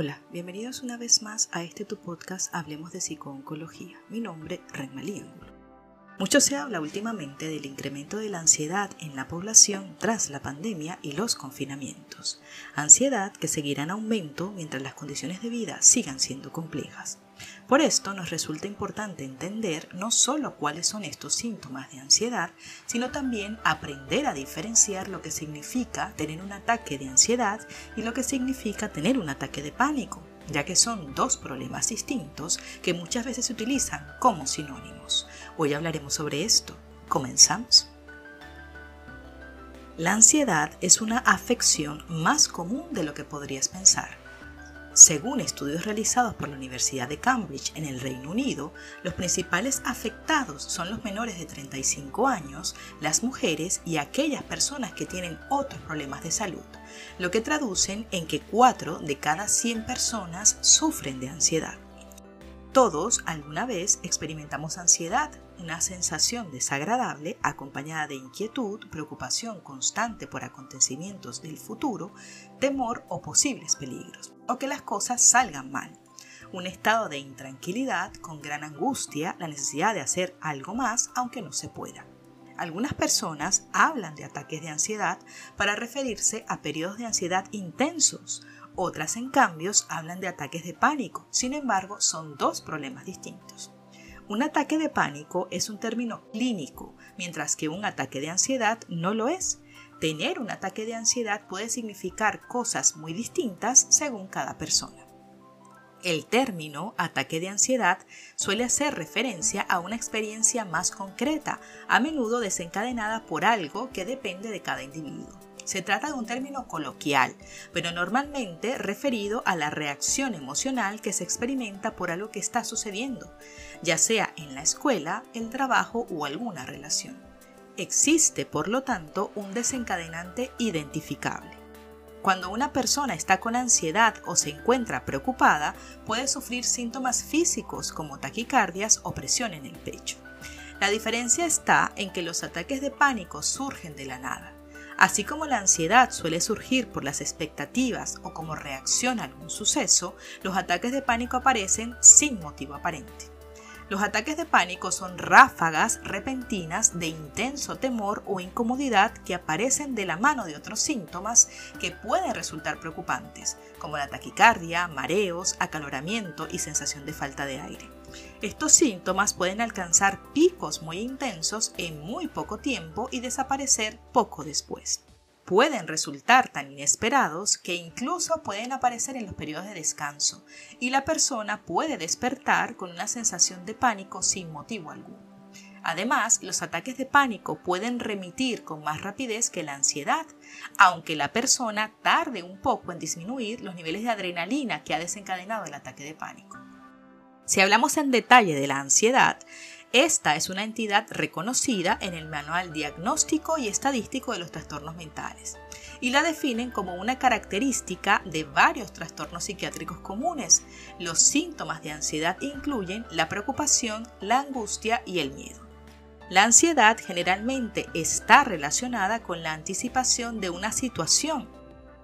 Hola, bienvenidos una vez más a este tu podcast Hablemos de Psicooncología. Mi nombre es Renmalí Mucho se habla últimamente del incremento de la ansiedad en la población tras la pandemia y los confinamientos. Ansiedad que seguirá en aumento mientras las condiciones de vida sigan siendo complejas. Por esto nos resulta importante entender no solo cuáles son estos síntomas de ansiedad, sino también aprender a diferenciar lo que significa tener un ataque de ansiedad y lo que significa tener un ataque de pánico, ya que son dos problemas distintos que muchas veces se utilizan como sinónimos. Hoy hablaremos sobre esto. Comenzamos. La ansiedad es una afección más común de lo que podrías pensar según estudios realizados por la Universidad de Cambridge en el Reino Unido, los principales afectados son los menores de 35 años, las mujeres y aquellas personas que tienen otros problemas de salud, lo que traducen en que 4 de cada 100 personas sufren de ansiedad. Todos alguna vez experimentamos ansiedad, una sensación desagradable acompañada de inquietud, preocupación constante por acontecimientos del futuro, temor o posibles peligros, o que las cosas salgan mal. Un estado de intranquilidad con gran angustia, la necesidad de hacer algo más aunque no se pueda. Algunas personas hablan de ataques de ansiedad para referirse a periodos de ansiedad intensos, otras, en cambio, hablan de ataques de pánico. Sin embargo, son dos problemas distintos. Un ataque de pánico es un término clínico, mientras que un ataque de ansiedad no lo es. Tener un ataque de ansiedad puede significar cosas muy distintas según cada persona. El término ataque de ansiedad suele hacer referencia a una experiencia más concreta, a menudo desencadenada por algo que depende de cada individuo. Se trata de un término coloquial, pero normalmente referido a la reacción emocional que se experimenta por algo que está sucediendo, ya sea en la escuela, el trabajo o alguna relación. Existe, por lo tanto, un desencadenante identificable. Cuando una persona está con ansiedad o se encuentra preocupada, puede sufrir síntomas físicos como taquicardias o presión en el pecho. La diferencia está en que los ataques de pánico surgen de la nada. Así como la ansiedad suele surgir por las expectativas o como reacción a algún suceso, los ataques de pánico aparecen sin motivo aparente. Los ataques de pánico son ráfagas repentinas de intenso temor o incomodidad que aparecen de la mano de otros síntomas que pueden resultar preocupantes, como la taquicardia, mareos, acaloramiento y sensación de falta de aire. Estos síntomas pueden alcanzar picos muy intensos en muy poco tiempo y desaparecer poco después. Pueden resultar tan inesperados que incluso pueden aparecer en los periodos de descanso y la persona puede despertar con una sensación de pánico sin motivo alguno. Además, los ataques de pánico pueden remitir con más rapidez que la ansiedad, aunque la persona tarde un poco en disminuir los niveles de adrenalina que ha desencadenado el ataque de pánico. Si hablamos en detalle de la ansiedad, esta es una entidad reconocida en el Manual Diagnóstico y Estadístico de los Trastornos Mentales y la definen como una característica de varios trastornos psiquiátricos comunes. Los síntomas de ansiedad incluyen la preocupación, la angustia y el miedo. La ansiedad generalmente está relacionada con la anticipación de una situación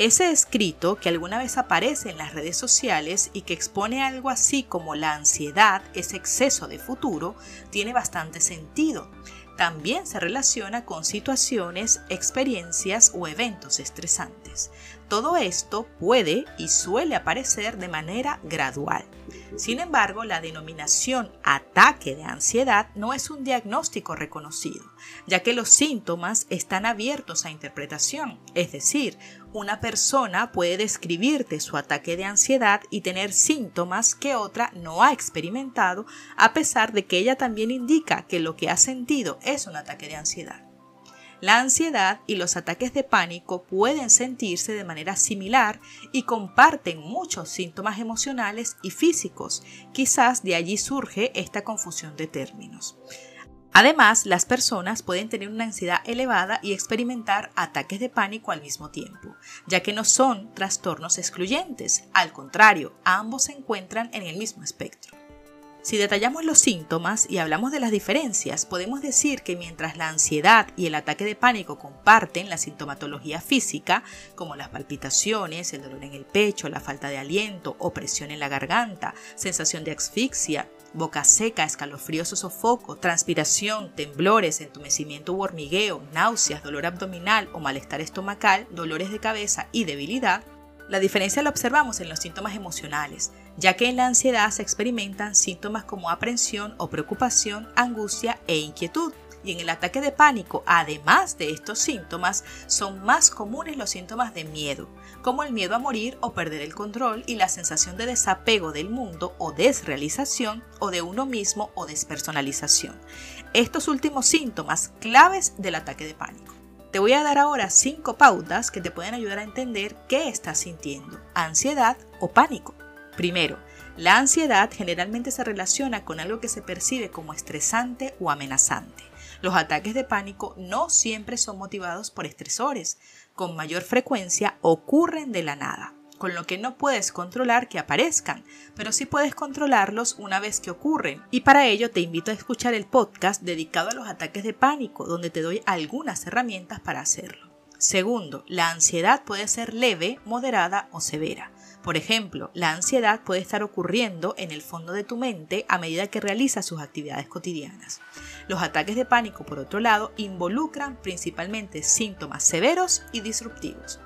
ese escrito que alguna vez aparece en las redes sociales y que expone algo así como la ansiedad es exceso de futuro, tiene bastante sentido. También se relaciona con situaciones, experiencias o eventos estresantes. Todo esto puede y suele aparecer de manera gradual. Sin embargo, la denominación ataque de ansiedad no es un diagnóstico reconocido, ya que los síntomas están abiertos a interpretación, es decir, una persona puede describirte su ataque de ansiedad y tener síntomas que otra no ha experimentado, a pesar de que ella también indica que lo que ha sentido es un ataque de ansiedad. La ansiedad y los ataques de pánico pueden sentirse de manera similar y comparten muchos síntomas emocionales y físicos. Quizás de allí surge esta confusión de términos. Además, las personas pueden tener una ansiedad elevada y experimentar ataques de pánico al mismo tiempo, ya que no son trastornos excluyentes, al contrario, ambos se encuentran en el mismo espectro. Si detallamos los síntomas y hablamos de las diferencias, podemos decir que mientras la ansiedad y el ataque de pánico comparten la sintomatología física, como las palpitaciones, el dolor en el pecho, la falta de aliento, opresión en la garganta, sensación de asfixia, boca seca, escalofríos o sofoco, transpiración, temblores, entumecimiento u hormigueo, náuseas, dolor abdominal o malestar estomacal, dolores de cabeza y debilidad, la diferencia la observamos en los síntomas emocionales, ya que en la ansiedad se experimentan síntomas como aprensión o preocupación, angustia e inquietud. Y en el ataque de pánico, además de estos síntomas, son más comunes los síntomas de miedo, como el miedo a morir o perder el control y la sensación de desapego del mundo o desrealización o de uno mismo o despersonalización. Estos últimos síntomas claves del ataque de pánico. Te voy a dar ahora cinco pautas que te pueden ayudar a entender qué estás sintiendo, ansiedad o pánico. Primero, la ansiedad generalmente se relaciona con algo que se percibe como estresante o amenazante. Los ataques de pánico no siempre son motivados por estresores, con mayor frecuencia ocurren de la nada con lo que no puedes controlar que aparezcan, pero sí puedes controlarlos una vez que ocurren. Y para ello te invito a escuchar el podcast dedicado a los ataques de pánico, donde te doy algunas herramientas para hacerlo. Segundo, la ansiedad puede ser leve, moderada o severa. Por ejemplo, la ansiedad puede estar ocurriendo en el fondo de tu mente a medida que realizas sus actividades cotidianas. Los ataques de pánico, por otro lado, involucran principalmente síntomas severos y disruptivos.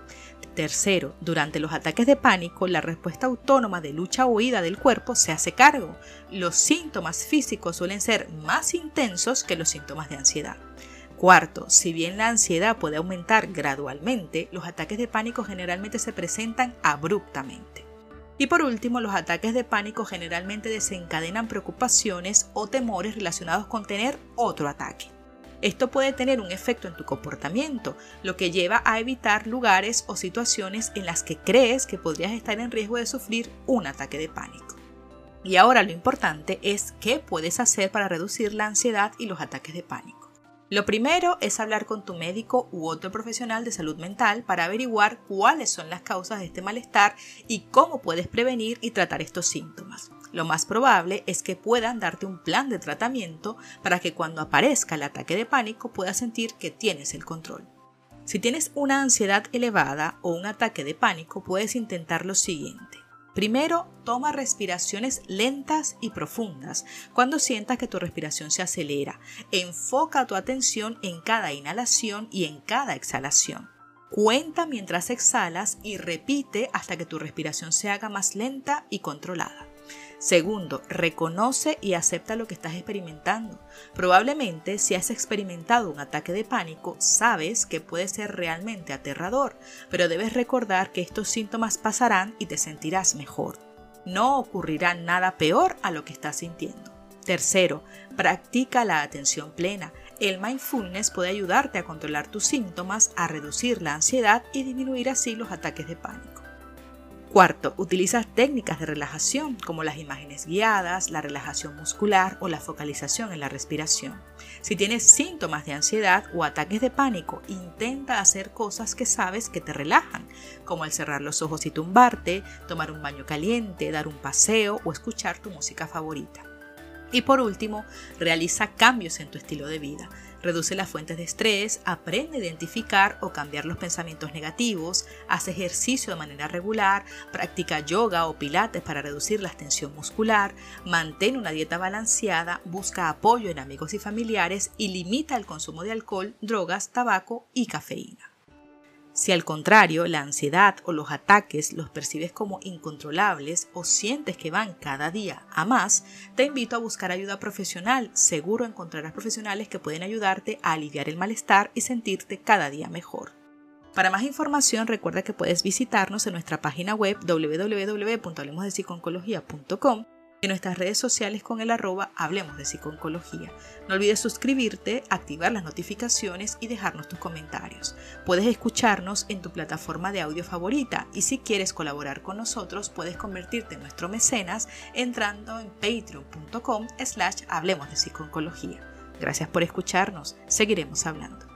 Tercero, durante los ataques de pánico, la respuesta autónoma de lucha o huida del cuerpo se hace cargo. Los síntomas físicos suelen ser más intensos que los síntomas de ansiedad. Cuarto, si bien la ansiedad puede aumentar gradualmente, los ataques de pánico generalmente se presentan abruptamente. Y por último, los ataques de pánico generalmente desencadenan preocupaciones o temores relacionados con tener otro ataque. Esto puede tener un efecto en tu comportamiento, lo que lleva a evitar lugares o situaciones en las que crees que podrías estar en riesgo de sufrir un ataque de pánico. Y ahora lo importante es qué puedes hacer para reducir la ansiedad y los ataques de pánico. Lo primero es hablar con tu médico u otro profesional de salud mental para averiguar cuáles son las causas de este malestar y cómo puedes prevenir y tratar estos síntomas lo más probable es que puedan darte un plan de tratamiento para que cuando aparezca el ataque de pánico puedas sentir que tienes el control. Si tienes una ansiedad elevada o un ataque de pánico, puedes intentar lo siguiente. Primero, toma respiraciones lentas y profundas cuando sientas que tu respiración se acelera. Enfoca tu atención en cada inhalación y en cada exhalación. Cuenta mientras exhalas y repite hasta que tu respiración se haga más lenta y controlada. Segundo, reconoce y acepta lo que estás experimentando. Probablemente si has experimentado un ataque de pánico, sabes que puede ser realmente aterrador, pero debes recordar que estos síntomas pasarán y te sentirás mejor. No ocurrirá nada peor a lo que estás sintiendo. Tercero, practica la atención plena. El mindfulness puede ayudarte a controlar tus síntomas, a reducir la ansiedad y disminuir así los ataques de pánico. Cuarto, utilizas técnicas de relajación como las imágenes guiadas, la relajación muscular o la focalización en la respiración. Si tienes síntomas de ansiedad o ataques de pánico, intenta hacer cosas que sabes que te relajan, como el cerrar los ojos y tumbarte, tomar un baño caliente, dar un paseo o escuchar tu música favorita. Y por último, realiza cambios en tu estilo de vida. Reduce las fuentes de estrés, aprende a identificar o cambiar los pensamientos negativos, hace ejercicio de manera regular, practica yoga o pilates para reducir la tensión muscular, mantén una dieta balanceada, busca apoyo en amigos y familiares y limita el consumo de alcohol, drogas, tabaco y cafeína. Si al contrario la ansiedad o los ataques los percibes como incontrolables o sientes que van cada día a más, te invito a buscar ayuda profesional. Seguro encontrarás profesionales que pueden ayudarte a aliviar el malestar y sentirte cada día mejor. Para más información recuerda que puedes visitarnos en nuestra página web www.hablemosdepsiconcología.com en nuestras redes sociales con el arroba Hablemos de Psiconcología. No olvides suscribirte, activar las notificaciones y dejarnos tus comentarios. Puedes escucharnos en tu plataforma de audio favorita y si quieres colaborar con nosotros puedes convertirte en nuestro mecenas entrando en patreon.com slash Hablemos de Psiconcología. Gracias por escucharnos, seguiremos hablando.